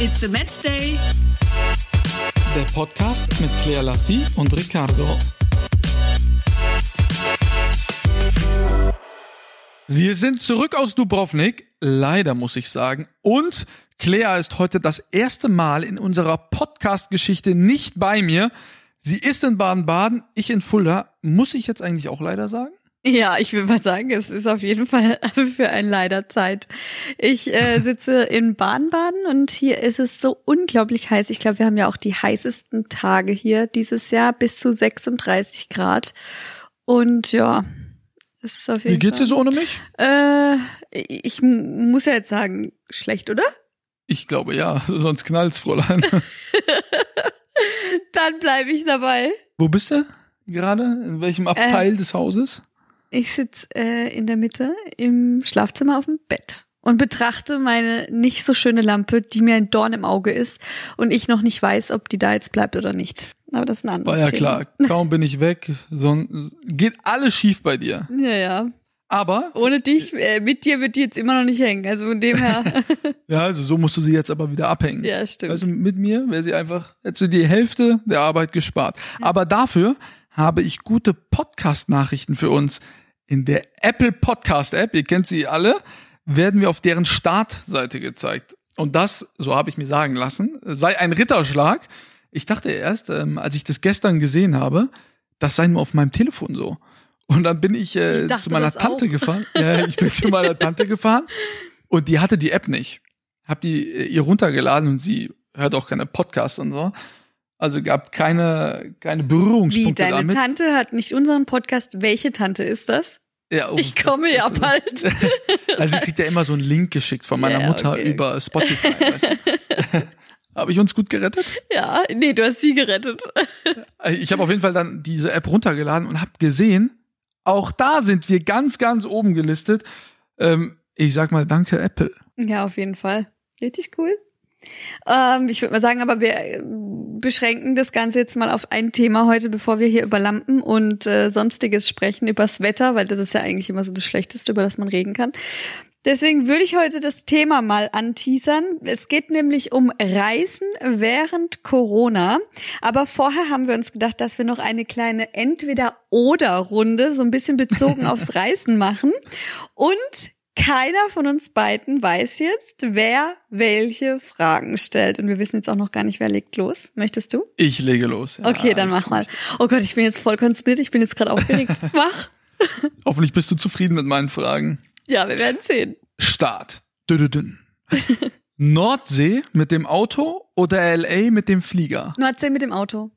It's a Match Day. Der Podcast mit Claire Lassie und Ricardo. Wir sind zurück aus Dubrovnik, leider muss ich sagen. Und Claire ist heute das erste Mal in unserer Podcast-Geschichte nicht bei mir. Sie ist in Baden-Baden, ich in Fulda. Muss ich jetzt eigentlich auch leider sagen? Ja, ich will mal sagen, es ist auf jeden Fall für ein leider Zeit. Ich äh, sitze in Baden-Baden und hier ist es so unglaublich heiß. Ich glaube, wir haben ja auch die heißesten Tage hier dieses Jahr, bis zu 36 Grad. Und ja, es ist auf jeden Wie geht's dir Fall. so ohne mich? Äh, ich muss ja jetzt sagen, schlecht, oder? Ich glaube ja, sonst knallt's, Fräulein. Dann bleibe ich dabei. Wo bist du gerade? In welchem Abteil des Hauses? Ich sitze äh, in der Mitte im Schlafzimmer auf dem Bett und betrachte meine nicht so schöne Lampe, die mir ein Dorn im Auge ist und ich noch nicht weiß, ob die da jetzt bleibt oder nicht. Aber das ist ein anderes War ja Thema. klar, kaum bin ich weg, son geht alles schief bei dir. Ja, ja. Aber, Ohne dich, äh, mit dir wird die jetzt immer noch nicht hängen. Also von dem her. ja, also so musst du sie jetzt aber wieder abhängen. ja, stimmt. Also mit mir wäre sie einfach, hätte sie die Hälfte der Arbeit gespart. Aber dafür habe ich gute Podcast-Nachrichten für uns. In der Apple Podcast App, ihr kennt sie alle, werden wir auf deren Startseite gezeigt. Und das, so habe ich mir sagen lassen, sei ein Ritterschlag. Ich dachte erst, ähm, als ich das gestern gesehen habe, das sei nur auf meinem Telefon so. Und dann bin ich, äh, Ich zu meiner Tante auch. gefahren. Ja, ich bin zu meiner Tante gefahren und die hatte die App nicht. Hab die äh, ihr runtergeladen und sie hört auch keine Podcasts und so. Also gab keine, keine Wie, Berührungspunkte deine damit. Tante hat nicht unseren Podcast. Welche Tante ist das? Ja, oh, Ich komme ja bald. Also sie kriegt ja immer so einen Link geschickt von meiner Ja, Mutter okay. über Spotify. Weißt du? Habe ich uns gut gerettet? Ja, nee, du hast sie gerettet. Ich habe auf jeden Fall dann diese App runtergeladen und habe gesehen, auch da sind wir ganz, ganz oben gelistet. Ähm, ich sag mal, danke Apple. Ja, auf jeden Fall. Richtig cool. Ähm, ich würde mal sagen, aber wir beschränken das Ganze jetzt mal auf ein Thema heute, bevor wir hier über Lampen und äh, sonstiges sprechen, übers Wetter, weil das ist ja eigentlich immer so das Schlechteste, über das man reden kann. Deswegen würde ich heute das Thema mal anteasern. Es geht nämlich um Reisen während Corona. Aber vorher haben wir uns gedacht, dass wir noch eine kleine Entweder-Oder-Runde, so ein bisschen bezogen aufs Reisen machen. Und keiner von uns beiden weiß jetzt, wer welche Fragen stellt. Und wir wissen jetzt auch noch gar nicht, wer legt los. Möchtest du? Ich lege los. Ja, Okay, dann mach mal. Oh Gott, ich bin jetzt voll konzentriert. Ich bin jetzt gerade aufgeregt. Mach. Hoffentlich bist du zufrieden mit meinen Fragen. Ja, wir werden sehen. Start. Dü-dü-dün. Nordsee mit dem Auto oder LA mit dem Flieger? Nordsee mit dem Auto.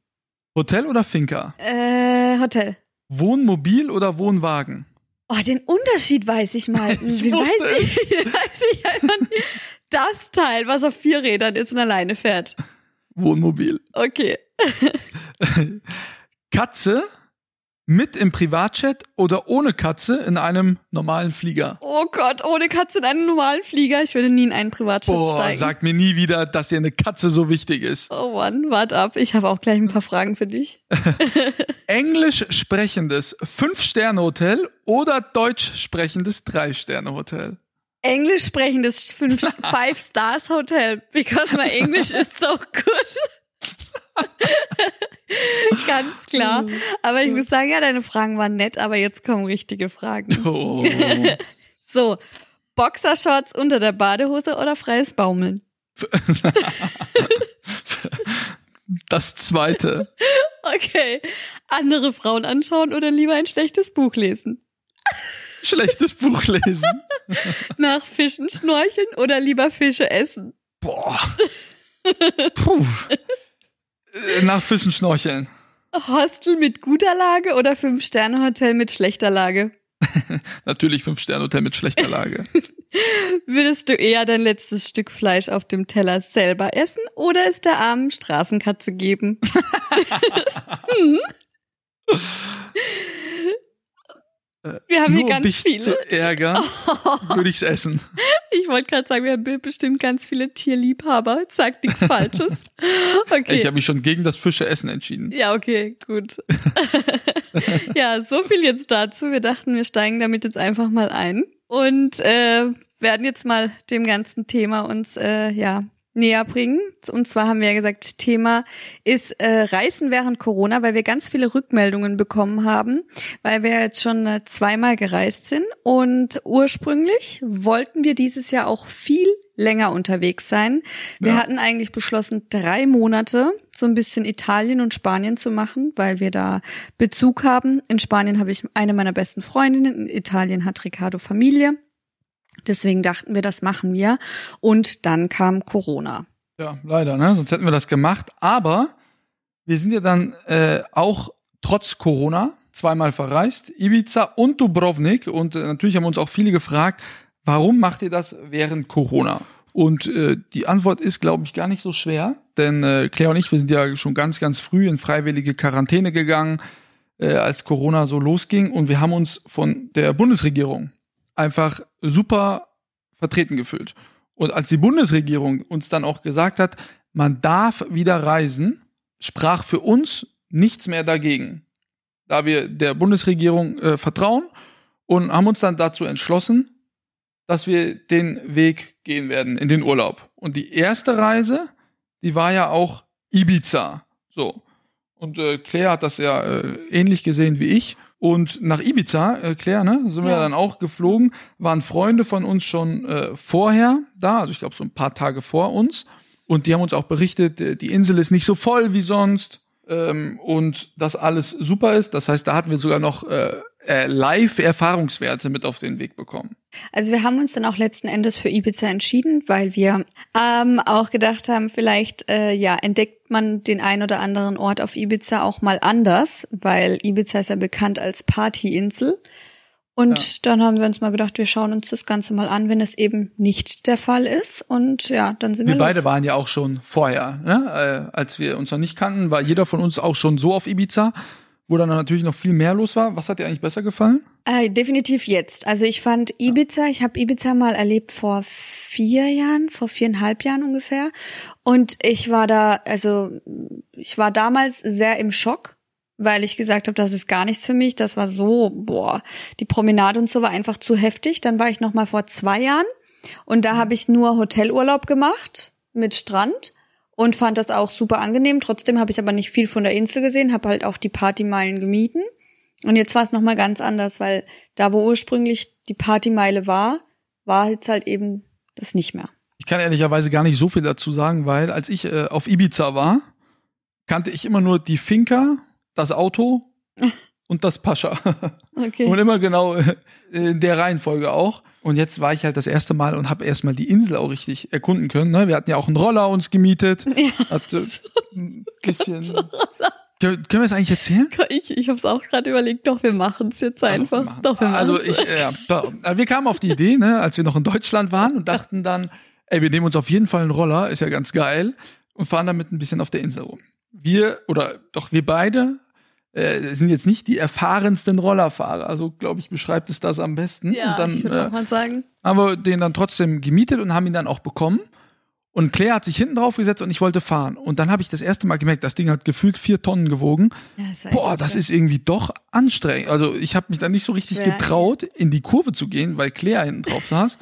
Hotel oder Finca? Äh, Hotel. Wohnmobil oder Wohnwagen? Oh, den Unterschied weiß ich mal. Ich Wie wusste weiß ich, weiß ich einfach nicht. Das Teil, was auf vier Rädern ist und alleine fährt. Wohnmobil. Okay. Katze mit im Privatjet oder ohne Katze in einem normalen Flieger? Oh Gott, ohne Katze in einen normalen Flieger. Ich würde nie in einen Privatjet Boah, steigen. sag mir nie wieder, dass dir eine Katze so wichtig ist. Oh Mann, wart ab. Ich habe auch gleich ein paar Fragen für dich. Englisch sprechendes Fünf-Sterne-Hotel oder Deutsch sprechendes Drei-Sterne-Hotel? Englisch sprechendes fünf Five Stars Hotel, because my English is so good. Ganz klar. Aber ich muss sagen, ja, deine Fragen waren nett, aber jetzt kommen richtige Fragen. Oh. So, Boxershorts unter der Badehose oder freies Baumeln? Das zweite. Okay. Andere Frauen anschauen oder lieber ein schlechtes Buch lesen? Schlechtes Buch lesen. Nach Fischen schnorcheln oder lieber Fische essen? Boah. Puh. Äh, Nach Fischen schnorcheln. Hostel mit guter Lage oder Fünf-Sterne-Hotel mit schlechter Lage? Natürlich Fünf-Sterne-Hotel mit schlechter Lage. Würdest du eher dein letztes Stück Fleisch auf dem Teller selber essen oder es der armen Straßenkatze geben? Wir haben Nur hier um ganz dich viele. zu ärgern, würde ich's essen. Ich wollte gerade sagen, wir haben bestimmt ganz viele Tierliebhaber. Sag nichts Falsches. Okay. Ich habe mich schon gegen das Fischeessen entschieden. ja, okay, gut. ja, so viel jetzt dazu. Wir dachten, wir steigen damit jetzt einfach mal ein und äh, werden jetzt mal dem ganzen Thema uns äh, ja näher bringen. Und zwar haben wir ja gesagt, Thema ist äh, Reisen während Corona, weil wir ganz viele Rückmeldungen bekommen haben, weil wir jetzt schon äh, zweimal gereist sind. Und ursprünglich wollten wir dieses Jahr auch viel länger unterwegs sein. Wir Ja. hatten eigentlich beschlossen, drei Monate so ein bisschen Italien und Spanien zu machen, weil wir da Bezug haben. In Spanien habe ich eine meiner besten Freundinnen, in Italien hat Ricardo Familie. Deswegen dachten wir, das machen wir. Und dann kam Corona. Ja, leider, ne? Sonst hätten wir das gemacht. Aber wir sind ja dann äh, auch trotz Corona zweimal verreist, Ibiza und Dubrovnik. Und äh, natürlich haben uns auch viele gefragt, warum macht ihr das während Corona? Und äh, die Antwort ist, glaube ich, gar nicht so schwer. Denn äh, Claire und ich, wir sind ja schon ganz, ganz früh in freiwillige Quarantäne gegangen, äh, als Corona so losging. Und wir haben uns von der Bundesregierung einfach super vertreten gefühlt. Und als die Bundesregierung uns dann auch gesagt hat, man darf wieder reisen, sprach für uns nichts mehr dagegen. Da wir der Bundesregierung äh, vertrauen und haben uns dann dazu entschlossen, dass wir den Weg gehen werden in den Urlaub. Und die erste Reise, die war ja auch Ibiza. So. Und äh, Claire hat das ja äh, ähnlich gesehen wie ich. Und nach Ibiza, äh, Claire, ne, sind wir Ja. dann auch geflogen, waren Freunde von uns schon äh, vorher da, also ich glaube so ein paar Tage vor uns. Und die haben uns auch berichtet, äh, die Insel ist nicht so voll wie sonst ähm, und dass alles super ist. Das heißt, da hatten wir sogar noch äh, äh, Live-Erfahrungswerte mit auf den Weg bekommen. Also wir haben uns dann auch letzten Endes für Ibiza entschieden, weil wir ähm, auch gedacht haben, vielleicht äh, ja entdeckt man den ein oder anderen Ort auf Ibiza auch mal anders, weil Ibiza ist ja bekannt als Partyinsel. Und dann haben wir uns mal gedacht, wir schauen uns das Ganze mal an, wenn es eben nicht der Fall ist. Und ja, dann sind wir, Wir los. beide waren ja auch schon vorher, ne? äh, als wir uns noch nicht kannten, war jeder von uns auch schon so auf Ibiza, wo dann natürlich noch viel mehr los war. Was hat dir eigentlich besser gefallen? Äh, definitiv jetzt. Also ich fand Ibiza, ich habe Ibiza mal erlebt vor vier Jahren, vor viereinhalb Jahren ungefähr. Und ich war da, also ich war damals sehr im Schock, weil ich gesagt habe, das ist gar nichts für mich. Das war so, boah, die Promenade und so war einfach zu heftig. Dann war ich noch mal vor zwei Jahren und da habe ich nur Hotelurlaub gemacht mit Strand und fand das auch super angenehm. Trotzdem habe ich aber nicht viel von der Insel gesehen, habe halt auch die Partymeilen gemieden. Und jetzt war es nochmal ganz anders, weil da, wo ursprünglich die Partymeile war, war jetzt halt eben das nicht mehr. Ich kann ehrlicherweise gar nicht so viel dazu sagen, weil als ich äh, auf Ibiza war, kannte ich immer nur die Finca, das Auto und das Pascha. Okay. Und immer genau äh, in der Reihenfolge auch. Und jetzt war ich halt das erste Mal und habe erstmal die Insel auch richtig erkunden können. Ne? Wir hatten ja auch einen Roller uns gemietet. Ja. Hat, äh, ein bisschen. Können wir es eigentlich erzählen? Ich, ich habe es auch gerade überlegt, doch, wir machen es jetzt einfach. Also, machen. doch, wir also machen's. ich, äh, ja, doch. Also wir kamen auf die Idee, ne, als wir noch in Deutschland waren und dachten dann, ey, wir nehmen uns auf jeden Fall einen Roller, ist ja ganz geil, und fahren damit ein bisschen auf der Insel rum. Wir, oder doch wir beide, äh, sind jetzt nicht die erfahrensten Rollerfahrer. Also, glaube ich, beschreibt es das am besten. ja, und dann ich würde äh, auch mal sagen. haben wir den dann trotzdem gemietet und haben ihn dann auch bekommen. Und Claire hat sich hinten drauf gesetzt und ich wollte fahren. Und dann habe ich das erste Mal gemerkt, das Ding hat gefühlt vier Tonnen gewogen. Ja, das Boah, das schwer. ist irgendwie doch anstrengend. Also ich habe mich dann nicht so richtig Schwer. getraut, in die Kurve zu gehen, weil Claire hinten drauf saß.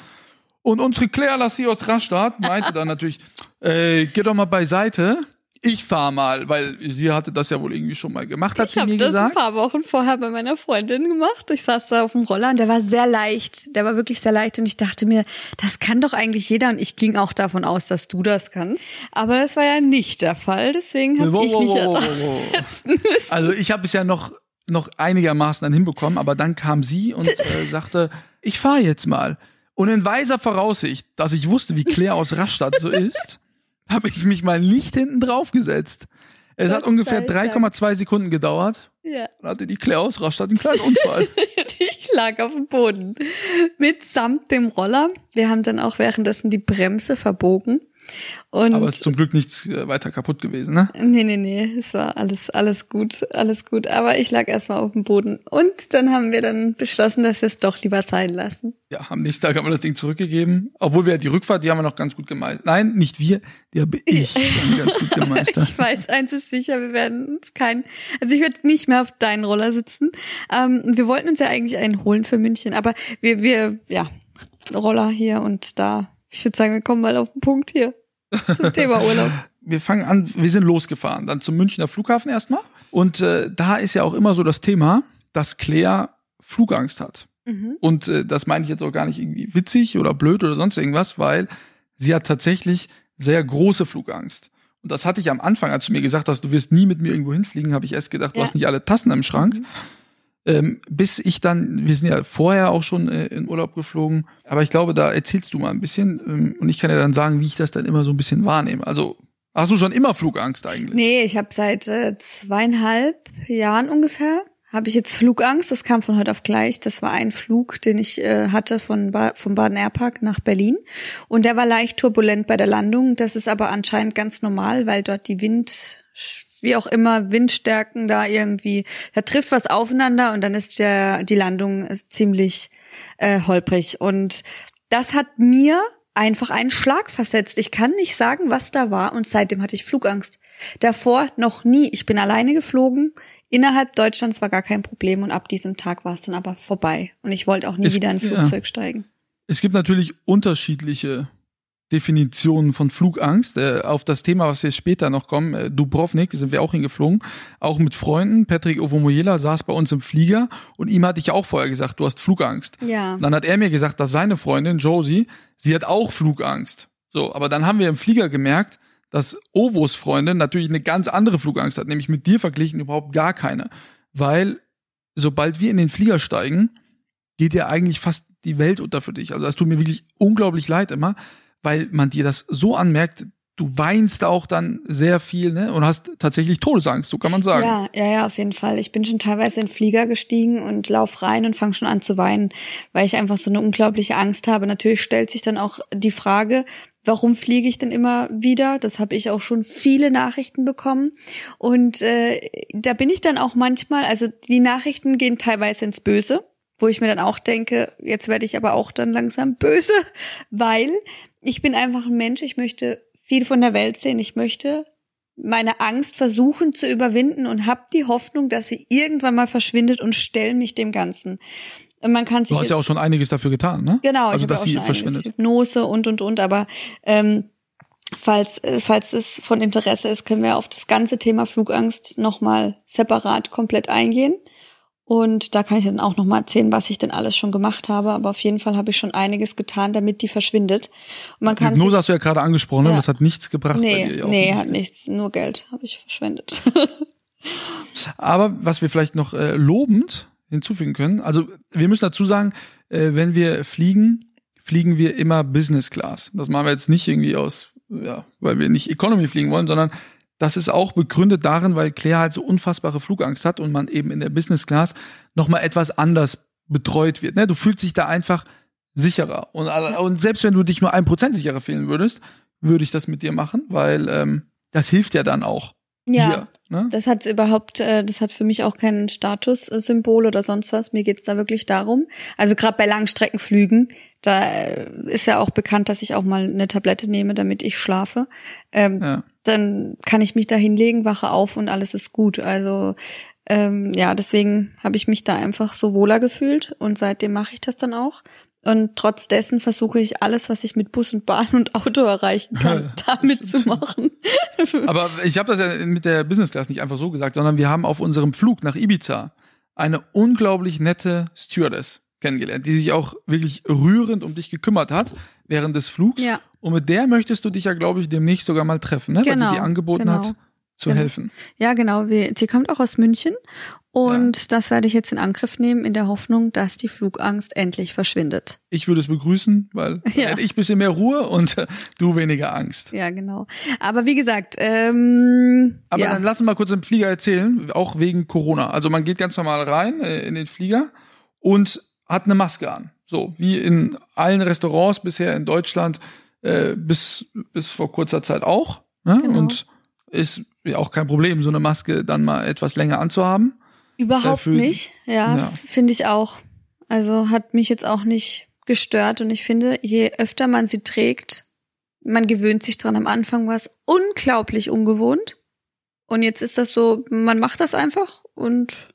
Und unsere Claire Lassie aus Rastatt meinte dann natürlich, äh, geh doch mal beiseite. Ich fahr mal, weil sie hatte das ja wohl irgendwie schon mal gemacht, hat Ich sie habe mir das gesagt. ein paar Wochen vorher bei meiner Freundin gemacht. Ich saß da auf dem Roller und der war sehr leicht. Der war wirklich sehr leicht und ich dachte mir, das kann doch eigentlich jeder und ich ging auch davon aus, dass du das kannst. Aber das war ja nicht der Fall, deswegen habe Wow, ich mich wow. Also ich habe es ja noch noch einigermaßen dann hinbekommen, aber dann kam sie und äh, sagte, ich fahre jetzt mal. Und in weiser Voraussicht, dass ich wusste, wie Claire aus Rastatt so ist, habe ich mich mal nicht hinten drauf gesetzt. Es Gott hat ungefähr sei Dank. 3,2 Sekunden gedauert. ja. Dann hatte die Claire aus Rastatt einen kleinen Unfall. Ich lag auf dem Boden mitsamt dem Roller. Wir haben dann auch währenddessen die Bremse verbogen. Und aber es ist zum Glück nichts äh, weiter kaputt gewesen, ne? Nee, nee, nee, es war alles, alles gut, alles gut. Aber ich lag erstmal auf dem Boden. Und dann haben wir dann beschlossen, dass wir es doch lieber sein lassen. Ja, am nächsten Tag haben wir das Ding zurückgegeben. Obwohl wir die Rückfahrt, die haben wir noch ganz gut gemeistert. Nein, nicht wir, die habe ich ganz gut gemeistert. Ich weiß, eins ist sicher, wir werden uns kein, also ich werde nicht mehr auf deinen Roller sitzen. Ähm, wir wollten uns ja eigentlich einen holen für München, aber wir, wir, ja, Roller hier und da. Ich würde sagen, wir kommen mal auf den Punkt hier. zum Thema Urlaub. Wir fangen an, wir sind losgefahren, dann zum Münchner Flughafen erstmal. Und äh, da ist ja auch immer so das Thema, dass Claire Flugangst hat. Mhm. Und äh, das meine ich jetzt auch gar nicht irgendwie witzig oder blöd oder sonst irgendwas, weil sie hat tatsächlich sehr große Flugangst. Und das hatte ich am Anfang, als du mir gesagt hast, du wirst nie mit mir irgendwo hinfliegen, habe ich erst gedacht, du Ja. hast nicht alle Tassen im Schrank. Mhm. Ähm, bis ich dann, wir sind ja vorher auch schon äh, in Urlaub geflogen, aber ich glaube, da erzählst du mal ein bisschen ähm, und ich kann ja dann sagen, wie ich das dann immer so ein bisschen wahrnehme. Also hast du schon immer Flugangst eigentlich? Nee, ich habe seit äh, zweieinhalb Jahren ungefähr habe ich jetzt Flugangst. Das kam von heute auf gleich. Das war ein Flug, den ich äh, hatte von ba vom Baden Airpark nach Berlin und der war leicht turbulent bei der Landung. Das ist aber anscheinend ganz normal, weil dort die Wind wie auch immer Windstärken da irgendwie da trifft was aufeinander und dann ist der die Landung ziemlich äh, holprig und das hat mir einfach einen Schlag versetzt. Ich kann nicht sagen, was da war und seitdem hatte ich Flugangst. Davor noch nie. Ich bin alleine geflogen. Innerhalb Deutschlands war gar kein Problem und ab diesem Tag war es dann aber vorbei. Und ich wollte auch nie Es- wieder in ein ja. Flugzeug steigen. Es gibt natürlich unterschiedliche Definitionen von Flugangst. Äh, auf das Thema, was wir später noch kommen, äh, Dubrovnik, sind wir auch hingeflogen, auch mit Freunden. Patrick Ovomoyela saß bei uns im Flieger und ihm hatte ich auch vorher gesagt, du hast Flugangst. Ja. Und dann hat er mir gesagt, dass seine Freundin Josie, sie hat auch Flugangst. So, aber dann haben wir im Flieger gemerkt, dass Ovos Freundin natürlich eine ganz andere Flugangst hat, nämlich mit dir verglichen überhaupt gar keine. Weil sobald wir in den Flieger steigen, geht ja eigentlich fast die Welt unter für dich. Also das tut mir wirklich unglaublich leid immer, weil man dir das so anmerkt, du weinst auch dann sehr viel, ne? Und hast tatsächlich Todesangst, so kann man sagen. Ja, ja, ja, auf jeden Fall. Ich bin schon teilweise in den Flieger gestiegen und lauf rein und fange schon an zu weinen, weil ich einfach so eine unglaubliche Angst habe. Natürlich stellt sich dann auch die Frage, warum fliege ich denn immer wieder? Das habe ich auch schon viele Nachrichten bekommen. Und äh, da bin ich dann auch manchmal, also die Nachrichten gehen teilweise ins Böse, wo ich mir dann auch denke, jetzt werde ich aber auch dann langsam böse, weil ich bin einfach ein Mensch, ich möchte viel von der Welt sehen, ich möchte meine Angst versuchen zu überwinden und habe die Hoffnung, dass sie irgendwann mal verschwindet und stelle mich dem Ganzen. Und man kann sich Du hast ja auch schon einiges dafür getan, ne? Genau, also dass auch sie verschwindet. Hypnose und und und, aber ähm, falls äh, falls es von Interesse ist, können wir auf das ganze Thema Flugangst nochmal separat komplett eingehen. Und da kann ich dann auch nochmal erzählen, was ich denn alles schon gemacht habe. Aber auf jeden Fall habe ich schon einiges getan, damit die verschwindet. Und man kann Hypnose hast du ja gerade angesprochen, ne? Ja. das hat nichts gebracht bei nee, nee, hat nichts, nur Geld habe ich verschwendet. Aber was wir vielleicht noch äh, lobend hinzufügen können, also wir müssen dazu sagen, äh, wenn wir fliegen, fliegen wir immer Business Class. Das machen wir jetzt nicht irgendwie aus, ja, weil wir nicht Economy fliegen wollen, sondern das ist auch begründet darin, weil Claire halt so unfassbare Flugangst hat und man eben in der Business Class nochmal etwas anders betreut wird. Ne? Du fühlst dich da einfach sicherer. Und, und selbst wenn du dich nur ein Prozent sicherer fühlen würdest, würde ich das mit dir machen, weil ähm, das hilft ja dann auch. ja. Dir, ne? Das hat überhaupt, äh, das hat für mich auch kein Statussymbol oder sonst was. Mir geht's da wirklich darum. Also gerade bei Langstreckenflügen, da äh, ist ja auch bekannt, dass ich auch mal eine Tablette nehme, damit ich schlafe. Ähm, Ja. Dann kann ich mich da hinlegen, wache auf und alles ist gut. Also ähm, ja, deswegen habe ich mich da einfach so wohler gefühlt und seitdem mache ich das dann auch. Und trotz dessen versuche ich alles, was ich mit Bus und Bahn und Auto erreichen kann, damit zu machen. Aber ich habe das ja mit der Business Class nicht einfach so gesagt, sondern wir haben auf unserem Flug nach Ibiza eine unglaublich nette Stewardess kennengelernt, die sich auch wirklich rührend um dich gekümmert hat während des Flugs. Ja. Und mit der möchtest du dich ja, glaube ich, demnächst sogar mal treffen, ne? weil Genau, sie dir angeboten genau. hat, zu Genau. helfen. Ja, genau. Sie kommt auch aus München und das werde ich jetzt in Angriff nehmen in der Hoffnung, dass die Flugangst endlich verschwindet. Ich würde es begrüßen, weil Ja. hätte ich ein bisschen mehr Ruhe und äh, du weniger Angst. Ja, genau. Aber wie gesagt, ähm, Aber ja. dann lass uns mal kurz im Flieger erzählen, auch wegen Corona. Also man geht ganz normal rein äh, in den Flieger und hat eine Maske an. So, wie in allen Restaurants bisher in Deutschland äh, bis, bis vor kurzer Zeit auch. Ne? Genau. Und ist ja auch kein Problem, so eine Maske dann mal etwas länger anzuhaben. Überhaupt äh, für- nicht. Ja, Ja. finde ich auch. Also hat mich jetzt auch nicht gestört und ich finde, je öfter man sie trägt, man gewöhnt sich dran. Am Anfang war es unglaublich ungewohnt und jetzt ist das so, man macht das einfach und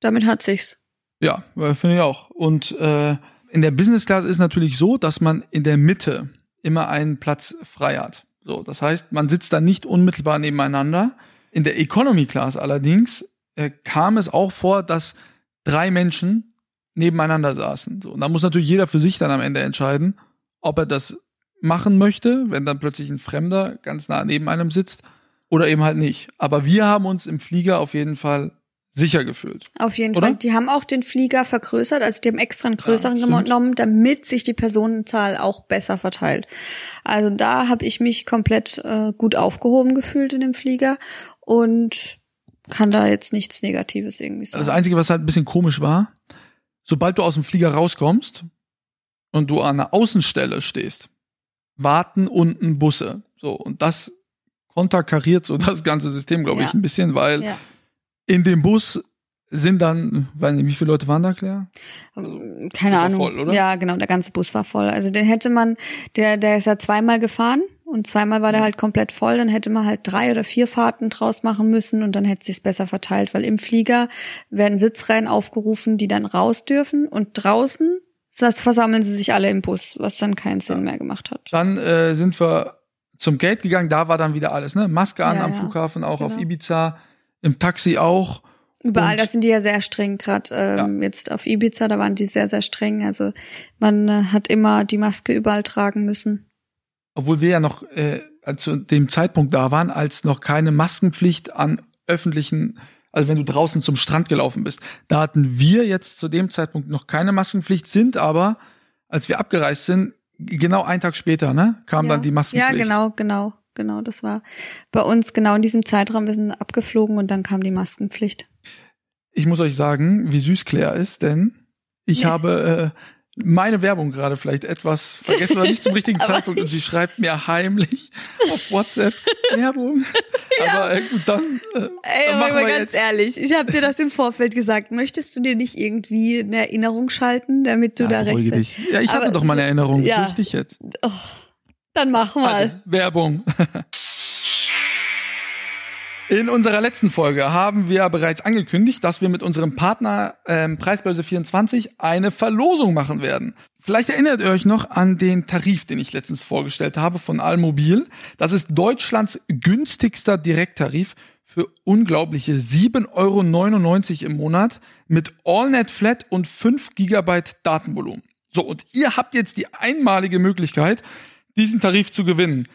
damit hat sich's. Ja, äh, finde ich auch. Und äh, in der Business Class ist natürlich so, dass man in der Mitte immer einen Platz frei hat. So, das heißt, man sitzt da nicht unmittelbar nebeneinander. In der Economy Class allerdings äh, kam es auch vor, dass drei Menschen nebeneinander saßen. So, und da muss natürlich jeder für sich dann am Ende entscheiden, ob er das machen möchte, wenn dann plötzlich ein Fremder ganz nah neben einem sitzt oder eben halt nicht. Aber wir haben uns im Flieger auf jeden Fall sicher gefühlt. Auf jeden Oder? Fall. Die haben auch den Flieger vergrößert, also die haben extra einen größeren Ja, genommen, damit sich die Personenzahl auch besser verteilt. Also da habe ich mich komplett äh, gut aufgehoben gefühlt in dem Flieger und kann da jetzt nichts Negatives irgendwie sagen. Das Einzige, was halt ein bisschen komisch war, sobald du aus dem Flieger rauskommst und du an einer Außenstelle stehst, warten unten Busse. So, und das konterkariert so das ganze System, glaube Ja. ich, ein bisschen, weil ja. In dem Bus sind dann, weiß nicht, wie viele Leute waren da, Claire? Keine Bus war Ahnung. voll, oder? Ja, genau, der ganze Bus war voll. Also den hätte man, der, der ist ja zweimal gefahren und zweimal war der halt komplett voll. Dann hätte man halt drei oder vier Fahrten draus machen müssen und dann hätte sich's besser verteilt, weil im Flieger werden Sitzreihen aufgerufen, die dann raus dürfen und draußen das versammeln sie sich alle im Bus, was dann keinen Sinn mehr gemacht hat. Dann äh, sind wir zum Gate gegangen, da war dann wieder alles, ne? Maske an Ja, am ja. Flughafen, auch auf Genau. Ibiza, im Taxi auch. Überall, das sind die ja sehr streng, gerade ähm, jetzt auf Ibiza, da waren die sehr, sehr streng. Also man äh, hat immer die Maske überall tragen müssen. obwohl wir ja noch äh, zu dem Zeitpunkt da waren, als noch keine Maskenpflicht an öffentlichen, also wenn du draußen zum Strand gelaufen bist, da hatten wir jetzt zu dem Zeitpunkt noch keine Maskenpflicht, sind aber, als wir abgereist sind, genau einen Tag später, ne, kam ja. dann die Maskenpflicht. Ja, genau, genau, genau. Das war bei uns genau in diesem Zeitraum. Wir sind abgeflogen und dann kam die Maskenpflicht. Ich muss euch sagen, wie süß Claire ist, denn ich Ja. habe äh, meine Werbung gerade vielleicht etwas vergessen oder nicht zum richtigen Zeitpunkt und sie schreibt mir heimlich auf WhatsApp Werbung. Aber äh, gut, dann, äh, Ey, dann machen mal wir ganz jetzt. ehrlich, ich habe dir das im Vorfeld gesagt. Möchtest du dir nicht irgendwie eine Erinnerung schalten, damit du Ja, da recht dich. Ja, ich hatte Aber doch mal eine Erinnerung ja. durch dich jetzt. Dann mach mal. Also, Werbung. In unserer letzten Folge haben wir bereits angekündigt, dass wir mit unserem Partner ähm, Preisbörse 24 eine Verlosung machen werden. Vielleicht erinnert ihr euch noch an den Tarif, den ich letztens vorgestellt habe von Allmobil. Das ist Deutschlands günstigster Direkttarif für unglaubliche 7,99 Euro im Monat mit AllNet Flat und 5 Gigabyte Datenvolumen. So, und ihr habt jetzt die einmalige Möglichkeit, diesen Tarif zu gewinnen.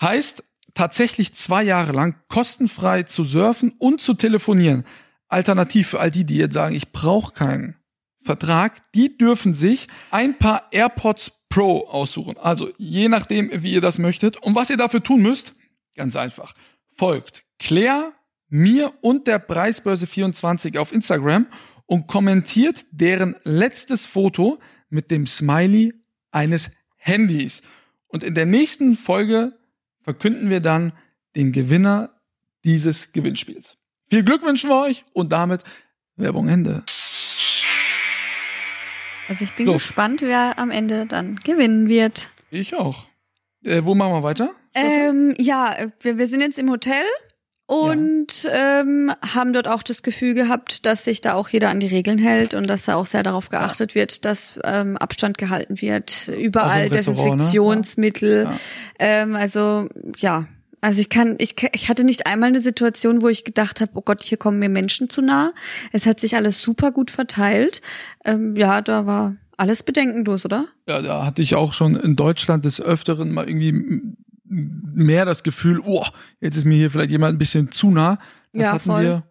Heißt, tatsächlich zwei Jahre lang kostenfrei zu surfen und zu telefonieren. Alternativ für all die, die jetzt sagen, ich brauche keinen Vertrag, die dürfen sich ein paar AirPods Pro aussuchen. Also je nachdem, wie ihr das möchtet. Und was ihr dafür tun müsst, ganz einfach. Folgt Claire, mir und der Preisbörse 24 auf Instagram und kommentiert deren letztes Foto mit dem Smiley eines Handys. Und in der nächsten Folge verkünden wir dann den Gewinner dieses Gewinnspiels. Viel Glück wünschen wir euch und damit Werbung Ende. Also ich bin So. gespannt, wer am Ende dann gewinnen wird. Ich auch. Äh, wo machen wir weiter? Ähm, ja, wir, wir sind jetzt im Hotel und ähm, haben dort auch das Gefühl gehabt, dass sich da auch jeder an die Regeln hält und dass da auch sehr darauf geachtet wird, dass ähm, Abstand gehalten wird, überall Restaurant, ne? Desinfektionsmittel. Ja. Ähm, also ja, also ich kann, ich, ich hatte nicht einmal eine Situation, wo ich gedacht habe, oh Gott, hier kommen mir Menschen zu nah. Es hat sich alles super gut verteilt. Ähm, ja, da war alles bedenkenlos, oder? Ja, da hatte ich auch schon in Deutschland des Öfteren mal irgendwie mehr das Gefühl, oh, jetzt ist mir hier vielleicht jemand ein bisschen zu nah. Das Ja, hatten voll. wir,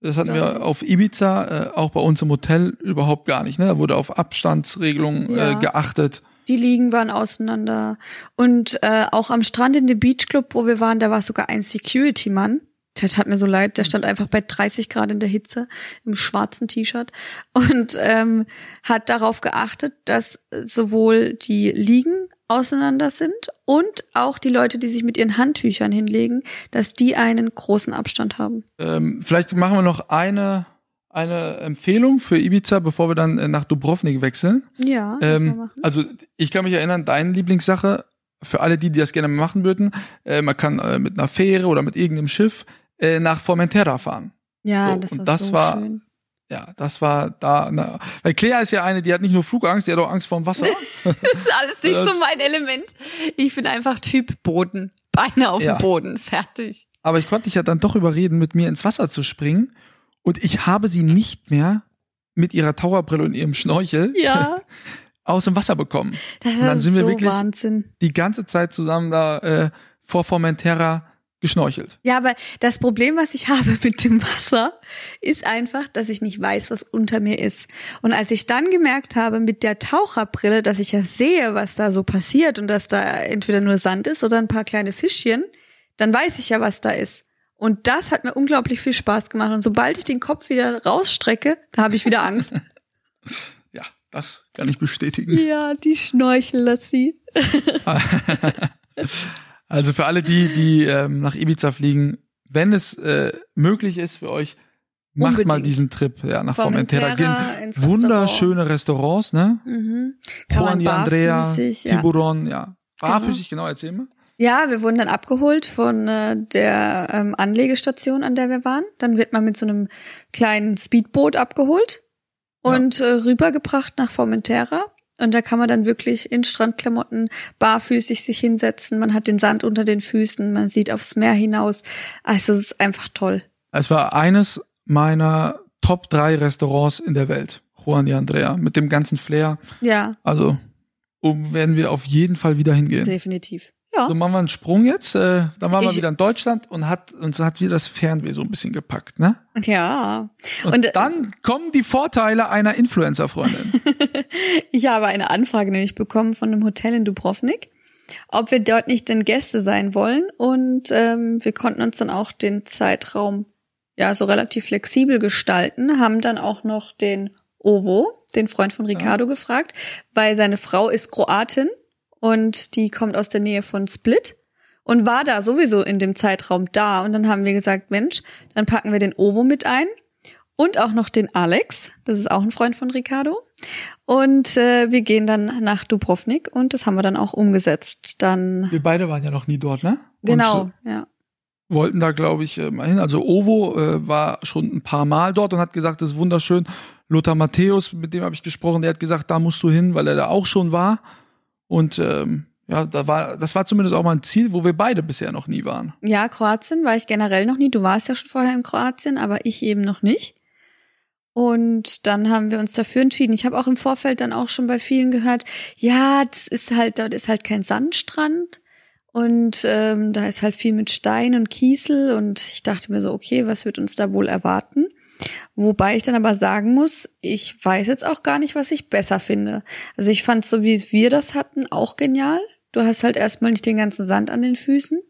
das hatten Ja. wir auf Ibiza, äh, auch bei uns im Hotel überhaupt gar nicht. Ne? Da wurde auf Abstandsregelungen Ja. äh, geachtet. Die Liegen waren auseinander. Und äh, auch am Strand in dem Beach Club, wo wir waren, da war sogar ein Security-Mann. Der tat mir so leid, der stand einfach bei 30 Grad in der Hitze im schwarzen T-Shirt und ähm, hat darauf geachtet, dass sowohl die Liegen auseinander sind und auch die Leute, die sich mit ihren Handtüchern hinlegen, dass die einen großen Abstand haben. Ähm, vielleicht machen wir noch eine, eine Empfehlung für Ibiza, bevor wir dann äh, nach Dubrovnik wechseln. Ja, Ähm, also ich kann mich erinnern, deine Lieblingssache, für alle die, die das gerne machen würden, äh, man kann äh, mit einer Fähre oder mit irgendeinem Schiff äh, nach Formentera fahren. Ja, so, das und das so war- schön. Ja, das war da, na, weil Claire ist ja eine, die hat nicht nur Flugangst, die hat auch Angst vorm Wasser. Das ist alles nicht so mein Element. Ich bin einfach Typ Boden. Beine auf Ja. dem Boden, fertig. Aber ich konnte dich ja dann doch überreden, mit mir ins Wasser zu springen. Und ich habe sie nicht mehr mit ihrer Taucherbrille und ihrem Schnorchel Ja, aus dem Wasser bekommen. das Und dann sind wir so wirklich- Wahnsinn. Die ganze Zeit zusammen da äh, vor Formentera geschnorchelt. Ja, aber das Problem, was ich habe mit dem Wasser, ist einfach, dass ich nicht weiß, was unter mir ist. Und als ich dann gemerkt habe mit der Taucherbrille, dass ich ja sehe, was da so passiert und dass da entweder nur Sand ist oder ein paar kleine Fischchen, dann weiß ich ja, was da ist. Und das hat mir unglaublich viel Spaß gemacht. Und sobald ich den Kopf wieder rausstrecke, da habe ich wieder Angst. Ja, das kann ich bestätigen. ja, die Schnorchel-Lassie. Also für alle, die, die ähm, nach Ibiza fliegen, wenn es äh, möglich ist für euch, macht mal Unbedingt. diesen Trip ja, nach Formentera. Gehen wunderschöne Restaurants, ne? Mhm. Juan Andrea, barfüßig, ja. Tiburon, ja. Barfüßig, genau, erzähl mal. Ja, wir wurden dann abgeholt von äh, der ähm, Anlegestation, an der wir waren. Dann wird man mit so einem kleinen Speedboot abgeholt und äh, rübergebracht nach Formentera. Und da kann man dann wirklich in Strandklamotten barfüßig sich hinsetzen. Man hat den Sand unter den Füßen, man sieht aufs Meer hinaus. Also es ist einfach toll. Es war eines meiner Top drei Restaurants in der Welt. Juan di Andrea. Mit dem ganzen Flair. Ja, Also, um werden wir auf jeden Fall wieder hingehen. definitiv. Ja. So machen wir einen Sprung jetzt. Äh, dann waren wir Ich- wieder in Deutschland und hat uns hat wieder das Fernweh so ein bisschen gepackt, ne? Ja. Und, Und, äh, dann kommen die Vorteile einer Influencer-Freundin. Ich habe eine Anfrage nämlich bekommen von einem Hotel in Dubrovnik, ob wir dort nicht denn Gäste sein wollen. Und ähm, wir konnten uns dann auch den Zeitraum ja so relativ flexibel gestalten, haben dann auch noch den Ovo, den Freund von Ricardo, gefragt, weil seine Frau ist Kroatin und die kommt aus der Nähe von Split und war da sowieso in dem Zeitraum da. Und dann haben wir gesagt, Mensch, dann packen wir den Ovo mit ein und auch noch den Alex, das ist auch ein Freund von Ricardo. Und äh, wir gehen dann nach Dubrovnik und das haben wir dann auch umgesetzt. Dann wir beide waren ja noch nie dort, ne? genau, Und, ja. wollten da, glaube ich, äh, mal hin. Also Ovo äh, war schon ein paar Mal dort und hat gesagt, das ist wunderschön. Lothar Matthäus, mit dem habe ich gesprochen, der hat gesagt, da musst du hin, weil er da auch schon war. Und ähm, ja, da war, das war zumindest auch mal ein Ziel, wo wir beide bisher noch nie waren. Ja, Kroatien war ich generell noch nie. Du warst ja schon vorher in Kroatien, aber ich eben noch nicht. Und dann haben wir uns dafür entschieden. Ich habe auch im Vorfeld dann auch schon bei vielen gehört, ja, das ist halt, dort ist halt kein Sandstrand. Und ähm, da ist halt viel mit Stein und Kiesel. Und ich dachte mir so, okay, was wird uns da wohl erwarten? Wobei ich dann aber sagen muss, ich weiß jetzt auch gar nicht, was ich besser finde. Also ich fand so, wie wir das hatten, auch genial. Du hast halt erstmal nicht den ganzen Sand an den Füßen.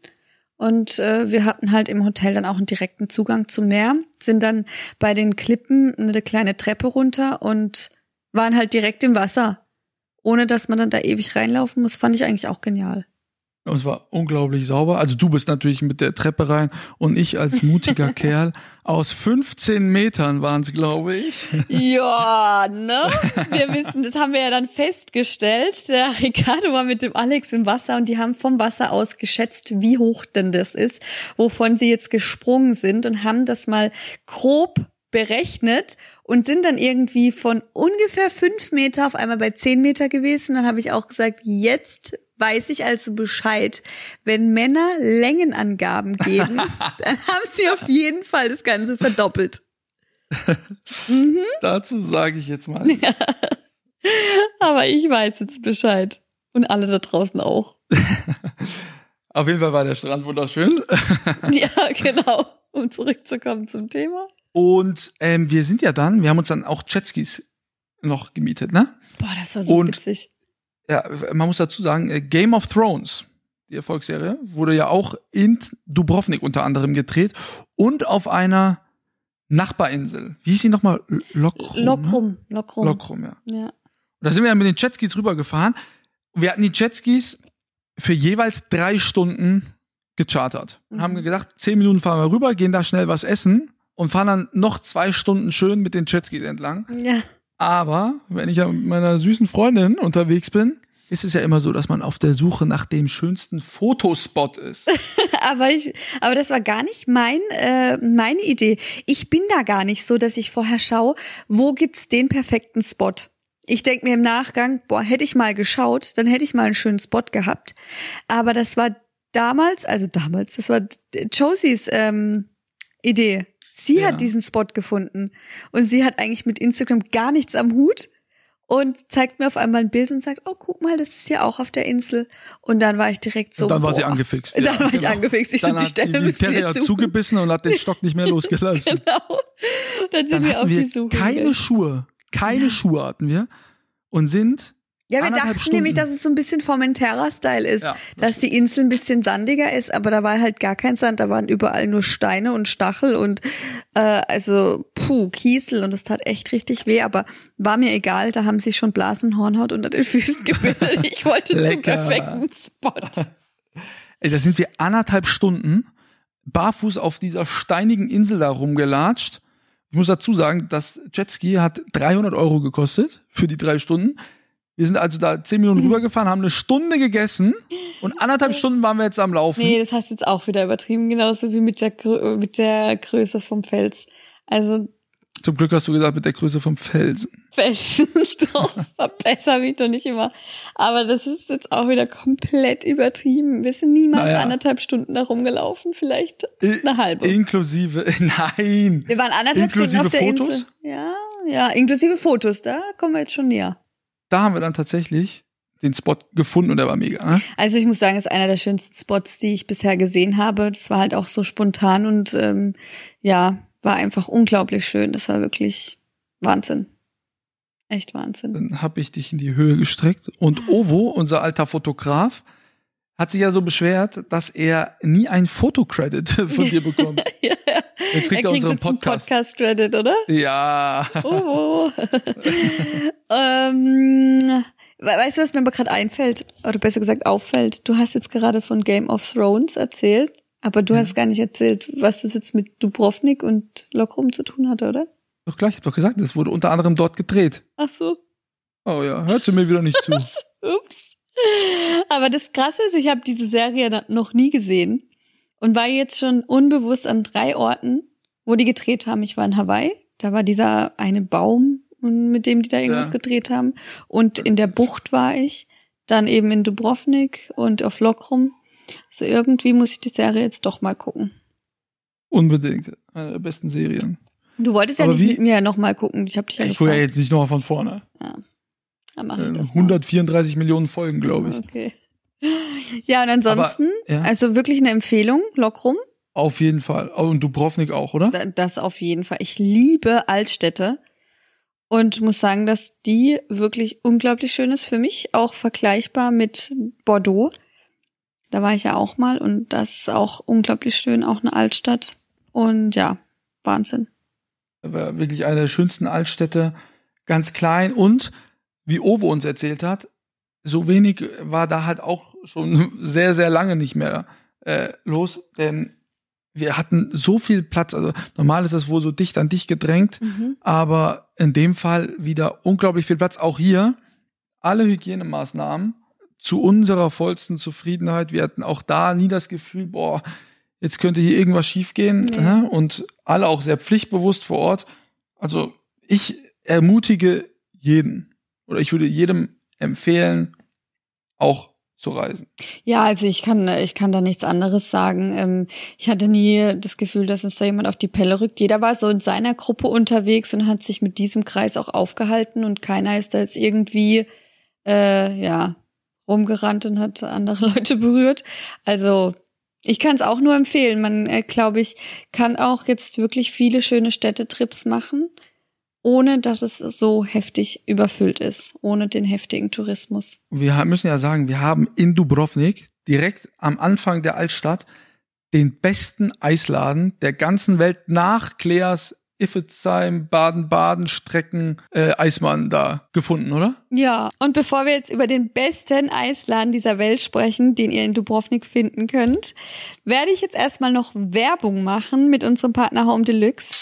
Und äh, wir hatten halt im Hotel dann auch einen direkten Zugang zum Meer, sind dann bei den Klippen eine kleine Treppe runter und waren halt direkt im Wasser. Ohne dass man dann da ewig reinlaufen muss, fand ich eigentlich auch genial. Und es war unglaublich sauber. Also du bist natürlich mit der Treppe rein und ich als mutiger Kerl aus 15 Metern waren es, glaube ich. Ja, ne? Wir wissen, das haben wir ja dann festgestellt. Der Ricardo war mit dem Alex im Wasser und die haben vom Wasser aus geschätzt, wie hoch denn das ist, wovon sie jetzt gesprungen sind und haben das mal grob berechnet und sind dann irgendwie von ungefähr fünf Meter auf einmal bei zehn Meter gewesen. Dann habe ich auch gesagt, jetzt weiß ich also Bescheid. Wenn Männer Längenangaben geben, dann haben sie auf jeden Fall das Ganze verdoppelt. mhm. Dazu sage ich jetzt mal. Aber ich weiß jetzt Bescheid. Und alle da draußen auch. Auf jeden Fall war der Strand wunderschön. ja, genau. Um zurückzukommen zum Thema. Und ähm, wir sind ja dann, wir haben uns dann auch Jetskis noch gemietet, ne? Boah, das war so Und- witzig. Ja, man muss dazu sagen, äh, Game of Thrones, die Erfolgsserie, wurde ja auch in Dubrovnik unter anderem gedreht und auf einer Nachbarinsel. Wie hieß sie nochmal? Lokrum. Lokrum, Lokrum. Lokrum, ja. Ja. Da sind wir ja mit den Jetskis rübergefahren. Wir hatten die Jetskis für jeweils drei Stunden gechartert. Und Mhm. haben gedacht, zehn Minuten fahren wir rüber, gehen da schnell was essen und fahren dann noch zwei Stunden schön mit den Jetskis entlang. ja. Aber wenn ich ja mit meiner süßen Freundin unterwegs bin, ist es ja immer so, dass man auf der Suche nach dem schönsten Fotospot ist. Aber ich, aber das war gar nicht mein, äh, meine Idee. Ich bin da gar nicht so, dass ich vorher schaue, wo gibt's den perfekten Spot. Ich denk mir im Nachgang, boah, hätte ich mal geschaut, dann hätte ich mal einen schönen Spot gehabt. Aber das war damals, also damals, das war Josies ähm, Idee. Sie Ja. hat diesen Spot gefunden und sie hat eigentlich mit Instagram gar nichts am Hut und zeigt mir auf einmal ein Bild und sagt, oh, guck mal, das ist ja auch auf der Insel. Und dann war ich direkt so. Und dann war sie boah. angefixt. Dann ja, war ich genau. angefixt. Ich so, Dann die hat Stelle die Terrier zugebissen und hat den Stock nicht mehr losgelassen. Genau. Dann sind Dann wir auf die Suche. keine. Schuhe. Keine Schuhe hatten wir. Und sind Ja, wir dachten Stunden. nämlich, dass es so ein bisschen Formentera-Style ist. Ja, dass die Insel ein bisschen sandiger ist, aber da war halt gar kein Sand, da waren überall nur Steine und Stachel und äh, also puh, Kiesel und das tat echt richtig weh, aber war mir egal, da haben sich schon Blasen und Hornhaut unter den Füßen gebildet. Ich wollte zum Lecker. perfekten Spot. Ey, da sind wir anderthalb Stunden barfuß auf dieser steinigen Insel da rumgelatscht. Ich muss dazu sagen, das Jetski hat 300 Euro gekostet für die drei Stunden. Wir sind also da zehn Minuten rübergefahren, haben eine Stunde gegessen und anderthalb Stunden waren wir jetzt am Laufen. Nee, das hast du jetzt auch wieder übertrieben, genauso wie mit der, mit der Größe vom Fels. Also Zum Glück hast du gesagt, mit der Größe vom Felsen. Felsen, doch, verbessere mich doch nicht immer. Aber das ist jetzt auch wieder komplett übertrieben. Wir sind niemals Naja. anderthalb Stunden da rumgelaufen, vielleicht eine halbe. Inklusive, nein. Wir waren anderthalb Inklusive Stunden auf der Fotos? Insel. Ja, ja, inklusive Fotos, da kommen wir jetzt schon näher. Da haben wir dann tatsächlich den Spot gefunden und der war mega. Ne? Also ich muss sagen, es ist einer der schönsten Spots, die ich bisher gesehen habe. Das war halt auch so spontan und ähm, ja, war einfach unglaublich schön. Das war wirklich Wahnsinn. Echt Wahnsinn. Dann habe ich dich in die Höhe gestreckt und Ovo, unser alter Fotograf, hat sich ja so beschwert, dass er nie ein Fotocredit von dir bekommt. ja, ja. Jetzt kriegt er, unseren jetzt einen Podcast. Podcast-Credit, oder? Ja. Oh. ähm, we- weißt du, was mir aber gerade einfällt, oder besser gesagt auffällt? Du hast jetzt gerade von Game of Thrones erzählt, aber du Ja. hast gar nicht erzählt, was das jetzt mit Dubrovnik und Lokrum zu tun hatte, oder? Doch gleich, ich hab doch gesagt, es wurde unter anderem dort gedreht. Ach so, Oh ja, hört sie mir wieder nicht zu. ups. Aber das Krasse ist, ich habe diese Serie noch nie gesehen und war jetzt schon unbewusst an drei Orten, wo die gedreht haben. Ich war in Hawaii, da war dieser eine Baum, mit dem die da irgendwas Ja. gedreht haben. Und in der Bucht war ich, dann eben in Dubrovnik und auf Lokrum. So irgendwie muss ich die Serie jetzt doch mal gucken. Unbedingt. Eine der besten Serien. Du wolltest ja Aber nicht wie- mit mir noch mal gucken. Ich habe dich ja Ich gucke ja jetzt nicht nochmal von vorne. Dann mach ich Äh, das mal. 134 Millionen Folgen, glaube ich. Okay. Ja, und ansonsten, ja. also wirklich eine Empfehlung, Lokrum. Auf jeden Fall. Oh, und Dubrovnik auch, oder? Da- Das auf jeden Fall. Ich liebe Altstädte und muss sagen, dass die wirklich unglaublich schön ist. Für mich auch vergleichbar mit Bordeaux. Da war ich ja auch mal und das ist auch unglaublich schön, auch eine Altstadt. Und ja, Wahnsinn. war wirklich eine der schönsten Altstädte, ganz klein und wie Owe uns erzählt hat, so wenig war da halt auch schon sehr, sehr lange nicht mehr äh, los, denn wir hatten so viel Platz, also normal ist das wohl so dicht an dicht gedrängt, aber in dem Fall wieder unglaublich viel Platz, auch hier alle Hygienemaßnahmen zu unserer vollsten Zufriedenheit, wir hatten auch da nie das Gefühl, boah, jetzt könnte hier irgendwas schiefgehen Nee. ne? und alle auch sehr pflichtbewusst vor Ort. Also ich ermutige jeden oder ich würde jedem empfehlen, auch zu reisen. Ja, also ich kann, ich kann da nichts anderes sagen. Ähm, Ich hatte nie das Gefühl, dass uns da jemand auf die Pelle rückt. Jeder war so in seiner Gruppe unterwegs und hat sich mit diesem Kreis auch aufgehalten und keiner ist da jetzt irgendwie, äh, ja, rumgerannt und hat andere Leute berührt. Also ich kann es auch nur empfehlen. Man, äh, glaube ich, kann auch jetzt wirklich viele schöne Städtetrips machen, ohne dass es so heftig überfüllt ist, ohne den heftigen Tourismus. Wir müssen ja sagen, wir haben in Dubrovnik direkt am Anfang der Altstadt den besten Eisladen der ganzen Welt nach Kleas, Iffezheim, Baden-Baden, Strecken, äh, Eismann da gefunden, oder? Ja, und bevor wir jetzt über den besten Eisladen dieser Welt sprechen, den ihr in Dubrovnik finden könnt, werde ich jetzt erstmal noch Werbung machen mit unserem Partner Home Deluxe.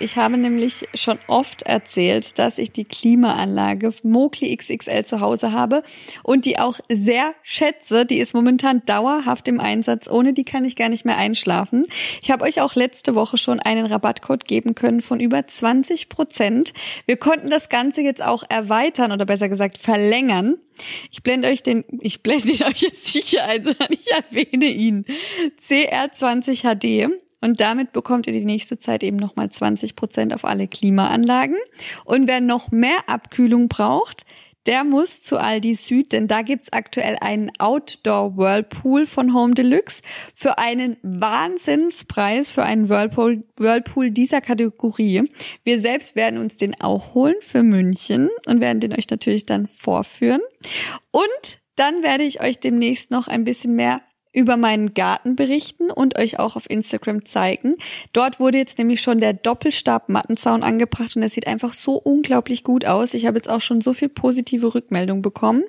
Ich habe nämlich schon oft erzählt, dass ich die Klimaanlage Mokli XXL zu Hause habe und die auch sehr schätze. Die ist momentan dauerhaft im Einsatz. Ohne die kann ich gar nicht mehr einschlafen. Ich habe euch auch letzte Woche schon einen Rabattcode geben können von über 20 Prozent. Wir konnten das Ganze jetzt auch erweitern oder besser gesagt verlängern. Ich blende euch den, ich blende ihn euch jetzt sicher sondern ich erwähne ihn. CR20 HD. Und damit bekommt ihr die nächste Zeit eben nochmal 20 Prozent auf alle Klimaanlagen. Und wer noch mehr Abkühlung braucht, der muss zu Aldi Süd, denn da gibt's aktuell einen Outdoor Whirlpool von Home Deluxe für einen Wahnsinnspreis für einen Whirlpool, Whirlpool dieser Kategorie. Wir selbst werden uns den auch holen für München und werden den euch natürlich dann vorführen. Und dann werde ich euch demnächst noch ein bisschen mehr über meinen Garten berichten und euch auch auf Instagram zeigen. Dort wurde jetzt nämlich schon der Doppelstab-Mattenzaun angebracht und das sieht einfach so unglaublich gut aus. Ich habe jetzt auch schon so viel positive Rückmeldung bekommen.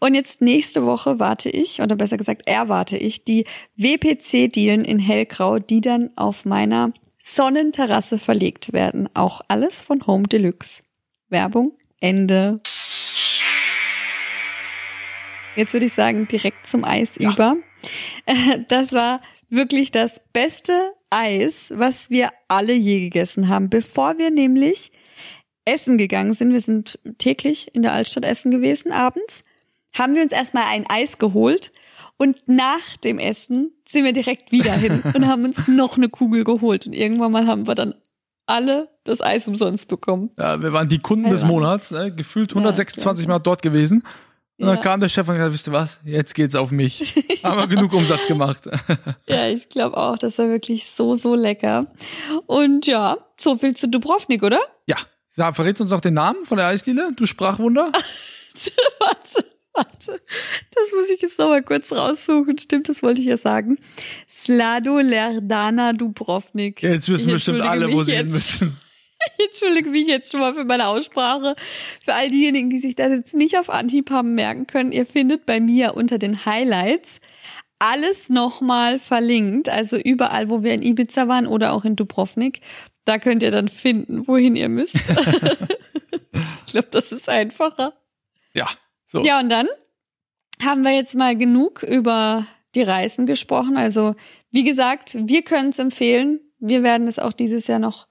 Und jetzt nächste Woche warte ich, oder besser gesagt erwarte ich, die WPC-Dielen in Hellgrau, die dann auf meiner Sonnenterrasse verlegt werden. Auch alles von Home Deluxe. Werbung Ende. Jetzt würde ich sagen, direkt zum Eis ja. über. Das war wirklich das beste Eis, was wir alle je gegessen haben. Bevor wir nämlich essen gegangen sind, wir sind täglich in der Altstadt essen gewesen abends, haben wir uns erstmal ein Eis geholt und nach dem Essen sind wir direkt wieder hin und haben uns noch eine Kugel geholt und irgendwann mal haben wir dann alle das Eis umsonst bekommen. Ja, wir waren die Kunden des Monats, ne? gefühlt 126 ja, Mal dort gewesen. Und dann kam der Chef und gesagt, wisst ihr was, jetzt geht's auf mich. Haben wir genug Umsatz gemacht. ja, ich glaube auch, das war wirklich so, so lecker. Und ja, so viel zu Dubrovnik, oder? Ja. Ja, verrätst uns noch den Namen von der Eisdiele, du Sprachwunder? warte, warte. Das muss ich jetzt nochmal kurz raussuchen. Stimmt, das wollte ich ja sagen. Slado Lerdana Dubrovnik. Ja, jetzt wissen bestimmt alle, wo sie hin müssen. entschuldige mich jetzt schon mal für meine Aussprache. Für all diejenigen, die sich das jetzt nicht auf Anhieb haben merken können, ihr findet bei mir unter den Highlights alles nochmal verlinkt, also überall, wo wir in Ibiza waren oder auch in Dubrovnik. Da könnt ihr dann finden, wohin ihr müsst. ich glaube, das ist einfacher. Ja. So. Ja, und dann haben wir jetzt mal genug über die Reisen gesprochen. Also, wie gesagt, wir können es empfehlen. Wir werden es auch dieses Jahr noch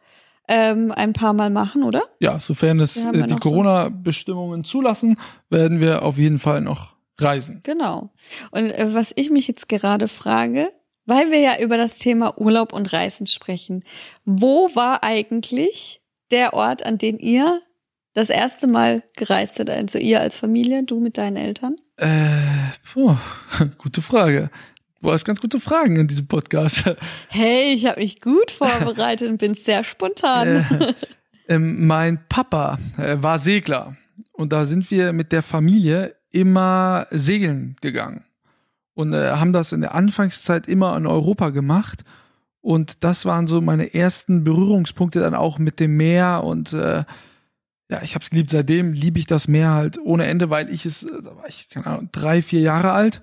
ähm, ein paar Mal machen, oder? Ja, sofern es äh, die Corona-Bestimmungen zulassen, werden wir auf jeden Fall noch reisen. Genau. Und äh, was ich mich jetzt gerade frage, weil wir ja über das Thema Urlaub und Reisen sprechen, wo war eigentlich der Ort, an den ihr das erste Mal gereist seid? Also ihr als Familie, du mit deinen Eltern? Äh, puh, gute Frage. Du hast ganz gute Fragen in diesem Podcast. Hey, ich habe mich gut vorbereitet und bin sehr spontan. Äh, ähm, mein Papa äh, war Segler und da sind wir mit der Familie immer segeln gegangen und äh, haben das in der Anfangszeit immer in Europa gemacht. Und das waren so meine ersten Berührungspunkte dann auch mit dem Meer und äh, ja, ich habe es geliebt. Seitdem liebe ich das Meer halt ohne Ende, weil ich es, da war ich keine Ahnung drei, vier Jahre alt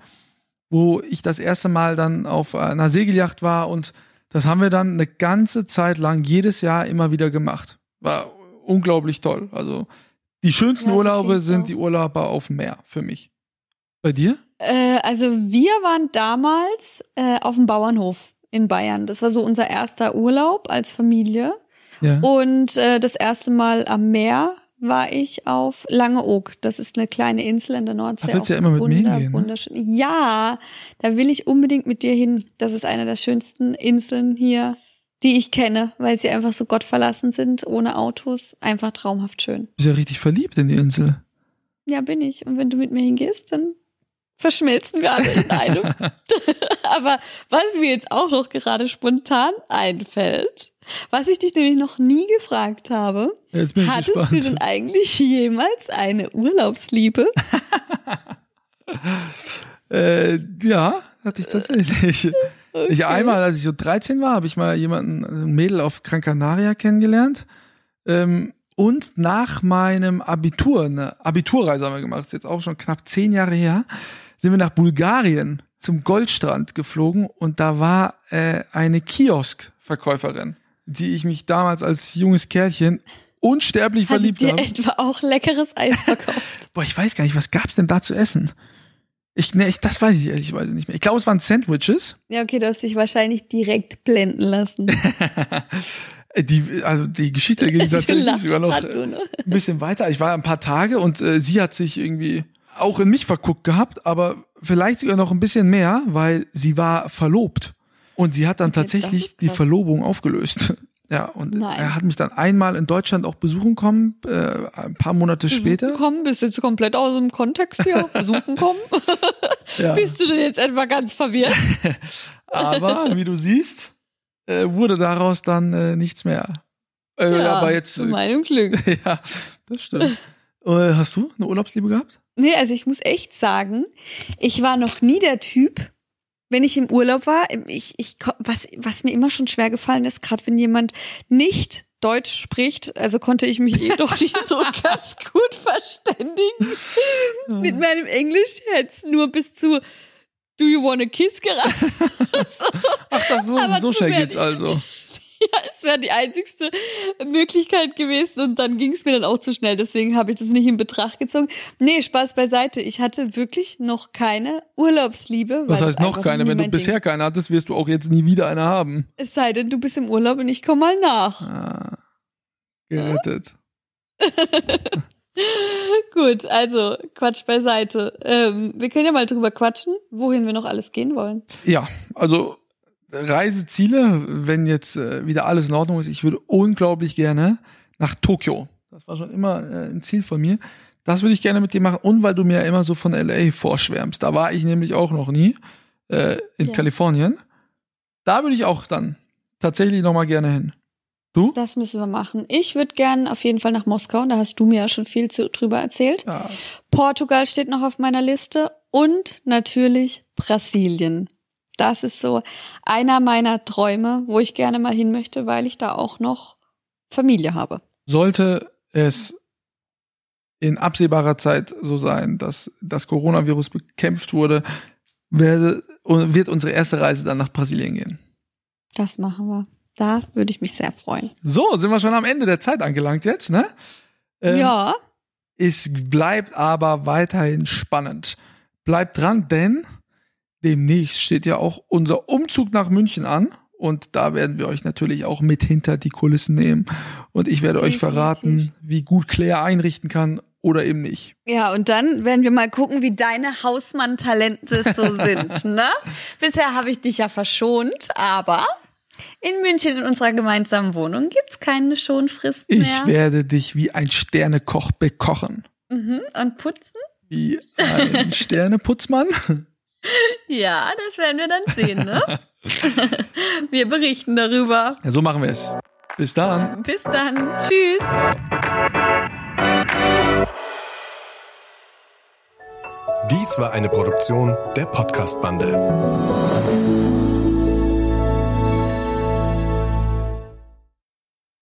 wo ich das erste Mal dann auf einer Segelyacht war und das haben wir dann eine ganze Zeit lang jedes Jahr immer wieder gemacht. War unglaublich toll. Also die schönsten ja, Urlaube sind so. die Urlaube auf dem Meer für mich. Bei dir? Äh, also wir waren damals äh, auf dem Bauernhof in Bayern. Das war so unser erster Urlaub als Familie. Ja. Und äh, das erste Mal am Meer war ich auf Langeoog. Das ist eine kleine Insel in der Nordsee. Da willst du ja immer mit mir hingehen. Ne? Wunderschön. Ja, da will ich unbedingt mit dir hin. Das ist eine der schönsten Inseln hier, die ich kenne, weil sie einfach so gottverlassen sind, ohne Autos. Einfach traumhaft schön. Du bist ja richtig verliebt in die Insel. Ja, bin ich. Und wenn du mit mir hingehst, dann verschmelzen wir alle in einem. Aber was mir jetzt auch noch gerade spontan einfällt, was ich dich nämlich noch nie gefragt habe, hattest gespannt. du denn eigentlich jemals eine Urlaubsliebe? äh, ja, hatte ich tatsächlich. Okay. Ich einmal, als ich so 13 war, habe ich mal jemanden, ein Mädel auf Gran Canaria kennengelernt. Ähm, und nach meinem Abitur, eine Abiturreise haben wir gemacht, ist jetzt auch schon knapp zehn Jahre her, sind wir nach Bulgarien zum Goldstrand geflogen und da war äh, eine Kioskverkäuferin. die ich mich damals als junges Kerlchen unsterblich Hat verliebt dir habe. etwa auch leckeres Eis verkauft? Boah, ich weiß gar nicht, was gab's denn da zu essen? Ich, ne, ich, das weiß ich ehrlicherweise nicht mehr. Ich glaube, es waren Sandwiches. ja, okay, du hast dich wahrscheinlich direkt blenden lassen. Die, also die Geschichte ging tatsächlich sogar noch Hat ein bisschen weiter. Ich war ein paar Tage und äh, sie hat sich irgendwie auch in mich verguckt gehabt, aber vielleicht sogar noch ein bisschen mehr, weil sie war verlobt. Und sie hat dann Okay, tatsächlich die. Verlobung aufgelöst. Ja, und Nein. er hat mich dann einmal in Deutschland auch besuchen kommen, äh, ein paar Monate später. Kommen, bist jetzt komplett aus dem Kontext hier. Besuchen kommen. Ja. Bist du denn jetzt etwa ganz verwirrt? Aber wie du siehst, äh, wurde daraus dann äh, nichts mehr. Äh, aber jetzt, zu meinem Glück. ja, das stimmt. Äh, hast du eine Urlaubsliebe gehabt? Nee, also ich muss echt sagen, ich war noch nie der Typ, wenn ich im Urlaub war, ich, ich, was, was mir immer schon schwer gefallen ist, gerade wenn jemand nicht Deutsch spricht, also konnte ich mich eh doch nicht so ganz gut verständigen. Mit meinem Englisch hätte nur bis zu Do you wanna kiss geraten. Ach, das so, Aber so schnell geht's also. Ja, es wäre die einzigste Möglichkeit gewesen und dann ging es mir dann auch zu schnell. Deswegen habe ich das nicht in Betracht gezogen. Nee, Spaß beiseite. Ich hatte wirklich noch keine Urlaubsliebe. Was heißt noch keine? Wenn du bisher keine hattest, wirst du auch jetzt nie wieder eine haben. Es sei denn, du bist im Urlaub und ich komme mal nach. Ah, gerettet. Gut, also Quatsch beiseite. Ähm, wir können ja mal drüber quatschen, wohin wir noch alles gehen wollen. Ja, also Reiseziele, wenn jetzt äh, wieder alles in Ordnung ist, ich würde unglaublich gerne nach Tokio. Das war schon immer äh, ein Ziel von mir. Das würde ich gerne mit dir machen und weil du mir ja immer so von LA vorschwärmst. Da war ich nämlich auch noch nie äh, in Ja. Kalifornien. Da würde ich auch dann tatsächlich noch mal gerne hin. Du? Das müssen wir machen. Ich würde gern auf jeden Fall nach Moskau. Da hast du mir ja schon viel zu, drüber erzählt. Ja. Portugal steht noch auf meiner Liste und natürlich Brasilien. Das ist so einer meiner Träume, wo ich gerne mal hin möchte, weil ich da auch noch Familie habe. Sollte es in absehbarer Zeit so sein, dass das Coronavirus bekämpft wurde, werde, wird unsere erste Reise dann nach Brasilien gehen. Das machen wir. Da würde ich mich sehr freuen. So, sind wir schon am Ende der Zeit angelangt jetzt, ne? Ähm, ja, Es bleibt aber weiterhin spannend. Bleibt dran, denn demnächst steht ja auch unser Umzug nach München an. Und da werden wir euch natürlich auch mit hinter die Kulissen nehmen. Und ich werde euch verraten, wie gut Claire einrichten kann oder eben nicht. ja, und dann werden wir mal gucken, wie deine Hausmann-Talente so sind, ne? Bisher habe ich dich ja verschont, aber in München in unserer gemeinsamen Wohnung gibt's keine Schonfrist Ich mehr. werde dich wie ein Sternekoch bekochen. Mhm. Und putzen? Wie ein Sterneputzmann. Ja, das werden wir dann sehen, ne? wir berichten darüber. Ja, so machen wir es. Bis dann. Bis dann. Tschüss. Dies war eine Produktion der Podcast-Bande.